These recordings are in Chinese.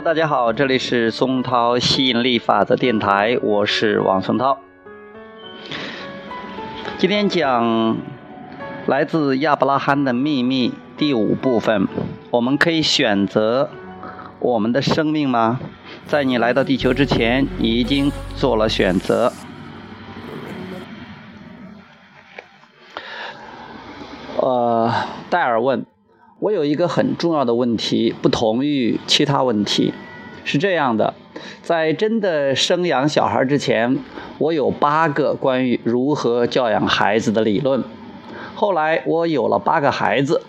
大家好，这里是松涛吸引力法则电台，我是王松涛。今天讲来自亚伯拉罕的秘密第五部分，我们可以选择我们的生命吗？在你来到地球之前，你已经做了选择。呃，戴尔问。我有一个很重要的问题，不同于其他问题，是这样的：在真的生养小孩之前，我有八个关于如何教养孩子的理论。后来我有了八个孩子，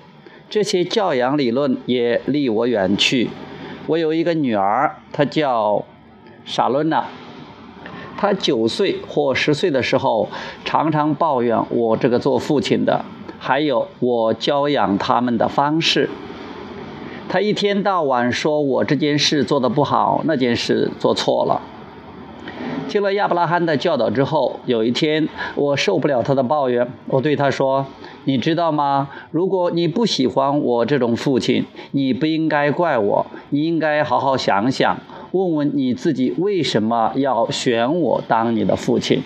这些教养理论也离我远去。我有一个女儿，她叫莎伦娜。她九岁或十岁的时候，常常抱怨我这个做父亲的。还有我教养他们的方式，他一天到晚说我这件事做得不好，那件事做错了。听了亚伯拉罕的教导之后，有一天我受不了他的抱怨，我对他说：“你知道吗？如果你不喜欢我这种父亲，你不应该怪我，你应该好好想想，问问你自己为什么要选我当你的父亲。”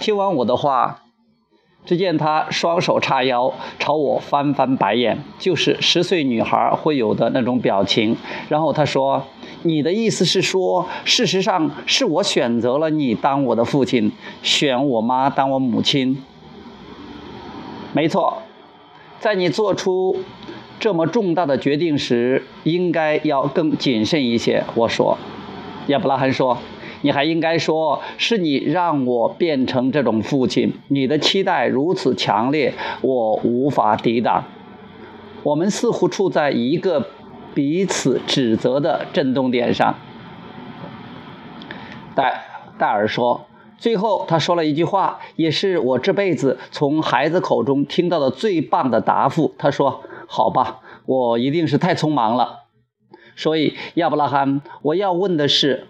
听完我的话。只见他双手叉腰，朝我翻翻白眼，就是十岁女孩会有的那种表情。然后他说：“你的意思是说，事实上是我选择了你当我的父亲，选我妈当我母亲。”没错，在你做出这么重大的决定时，应该要更谨慎一些。我说，亚伯拉罕说。你还应该说，是你让我变成这种父亲。你的期待如此强烈，我无法抵挡。我们似乎处在一个彼此指责的震动点上。戴戴尔说，最后他说了一句话，也是我这辈子从孩子口中听到的最棒的答复。他说：“好吧，我一定是太匆忙了。”所以，亚伯拉罕，我要问的是。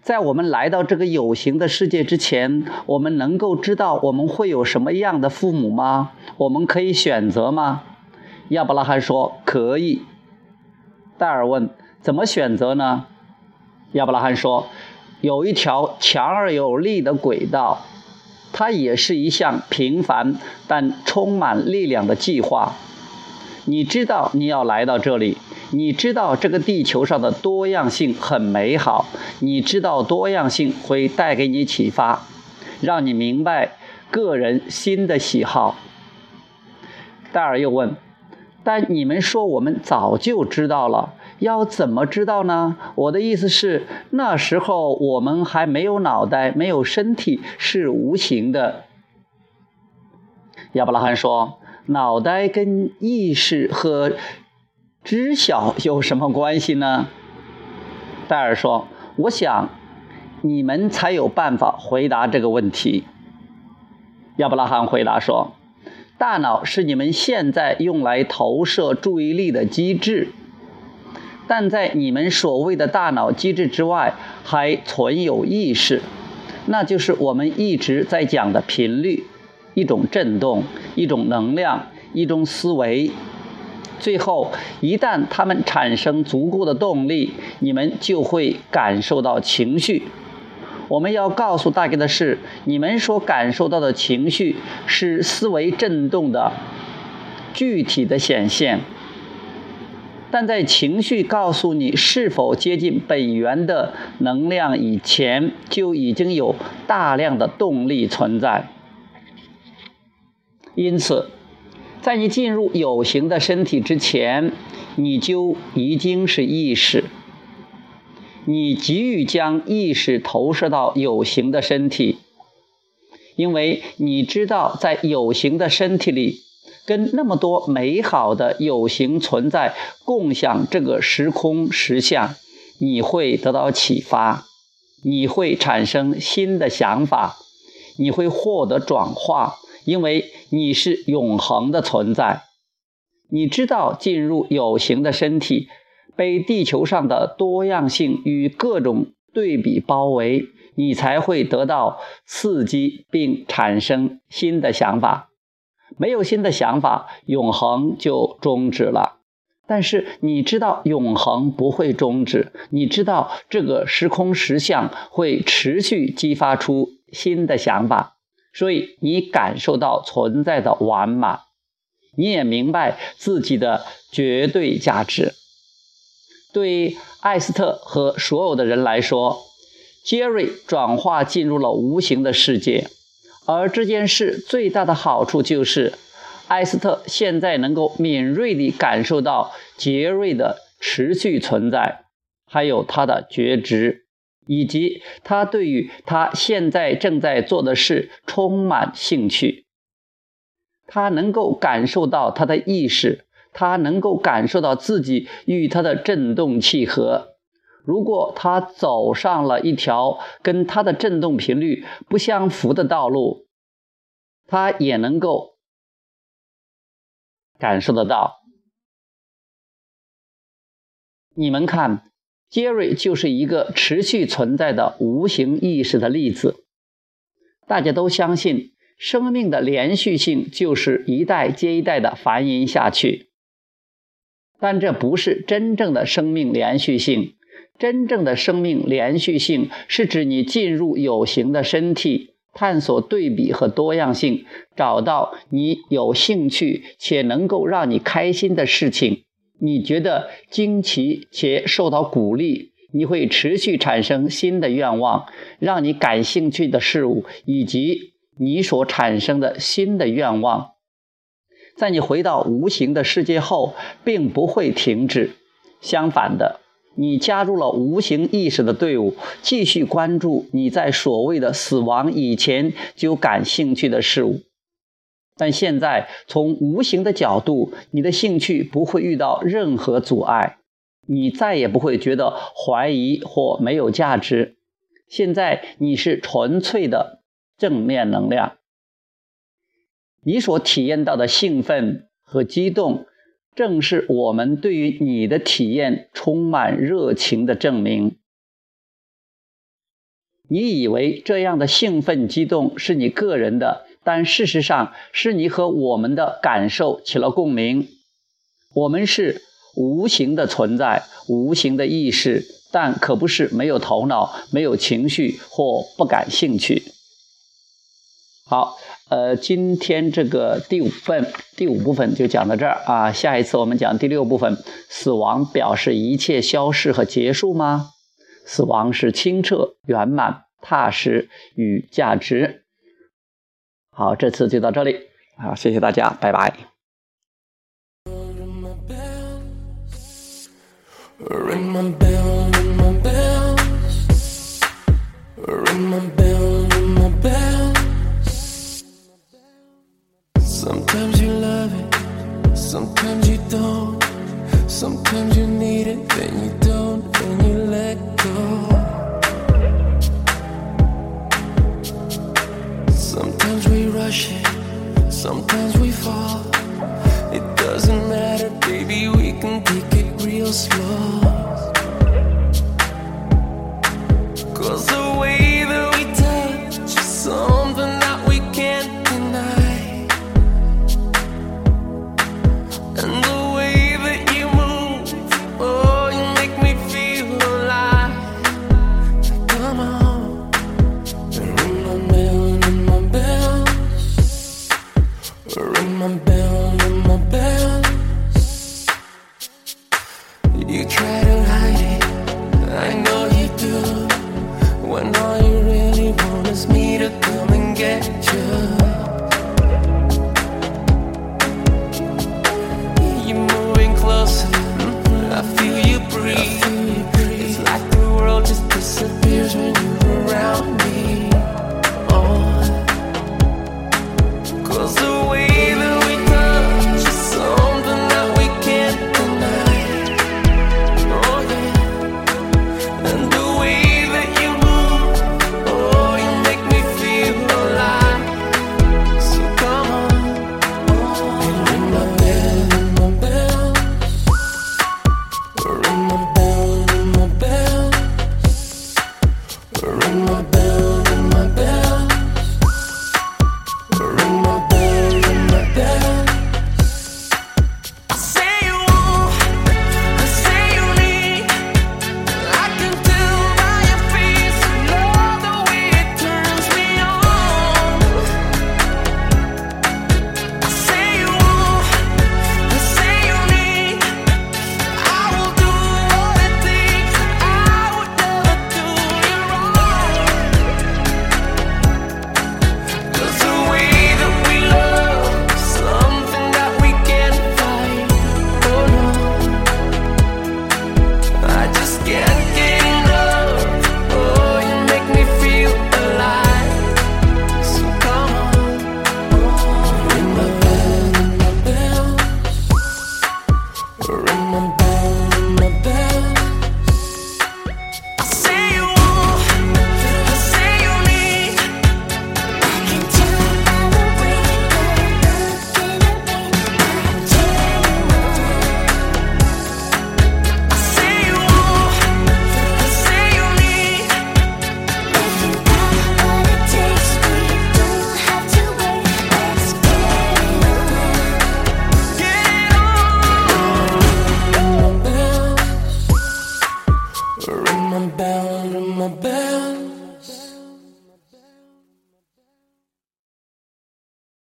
在我们来到这个有形的世界之前，我们能够知道我们会有什么样的父母吗？我们可以选择吗？亚伯拉罕说：“可以。”戴尔问：“怎么选择呢？”亚伯拉罕说：“有一条强而有力的轨道，它也是一项平凡但充满力量的计划。你知道你要来到这里。”你知道这个地球上的多样性很美好，你知道多样性会带给你启发，让你明白个人新的喜好。戴尔又问：“但你们说我们早就知道了，要怎么知道呢？”我的意思是，那时候我们还没有脑袋，没有身体，是无形的。亚伯拉罕说：“脑袋跟意识和……”知晓有什么关系呢？戴尔说：“我想，你们才有办法回答这个问题。”亚伯拉罕回答说：“大脑是你们现在用来投射注意力的机制，但在你们所谓的大脑机制之外，还存有意识，那就是我们一直在讲的频率，一种振动，一种能量，一种思维。”最后，一旦他们产生足够的动力，你们就会感受到情绪。我们要告诉大家的是，你们所感受到的情绪是思维震动的具体的显现。但在情绪告诉你是否接近本源的能量以前，就已经有大量的动力存在。因此。在你进入有形的身体之前，你就已经是意识。你急于将意识投射到有形的身体，因为你知道在有形的身体里，跟那么多美好的有形存在共享这个时空实相，你会得到启发，你会产生新的想法，你会获得转化。因为你是永恒的存在，你知道进入有形的身体，被地球上的多样性与各种对比包围，你才会得到刺激并产生新的想法。没有新的想法，永恒就终止了。但是你知道永恒不会终止，你知道这个时空实相会持续激发出新的想法，所以你感受到存在的完满，你也明白自己的绝对价值。对艾斯特和所有的人来说，杰瑞转化进入了无形的世界，而这件事最大的好处就是。艾斯特现在能够敏锐地感受到杰瑞的持续存在，还有他的觉知，以及他对于他现在正在做的事充满兴趣。他能够感受到他的意识，他能够感受到自己与他的振动契合。如果他走上了一条跟他的振动频率不相符的道路，他也能够。感受得到，你们看，杰瑞就是一个持续存在的无形意识的例子。大家都相信，生命的连续性就是一代接一代的繁衍下去，但这不是真正的生命连续性。真正的生命连续性是指你进入有形的身体。探索对比和多样性，找到你有兴趣且能够让你开心的事情，你觉得惊奇且受到鼓励，你会持续产生新的愿望，让你感兴趣的事物以及你所产生的新的愿望，在你回到无形的世界后，并不会停止，相反的。你加入了无形意识的队伍，继续关注你在所谓的死亡以前就感兴趣的事物。但现在从无形的角度，你的兴趣不会遇到任何阻碍，你再也不会觉得怀疑或没有价值。现在你是纯粹的正面能量，你所体验到的兴奋和激动。正是我们对于你的体验充满热情的证明。你以为这样的兴奋激动是你个人的，但事实上是你和我们的感受起了共鸣。我们是无形的存在，无形的意识，但可不是没有头脑、没有情绪或不感兴趣。好。呃，今天这个第五份第五部分就讲到这儿啊，下一次我们讲第六部分。死亡表示一切消逝和结束吗？死亡是清澈、圆满、踏实与价值。好，这次就到这里，好，谢谢大家，拜拜。Ring my bell, ring my bell. Ring my bell, ring my bell. Sometimes you love it, sometimes you don't. Sometimes you need it, then you don't, sometimes we fall. It doesn't matter, baby, we can take it real slow.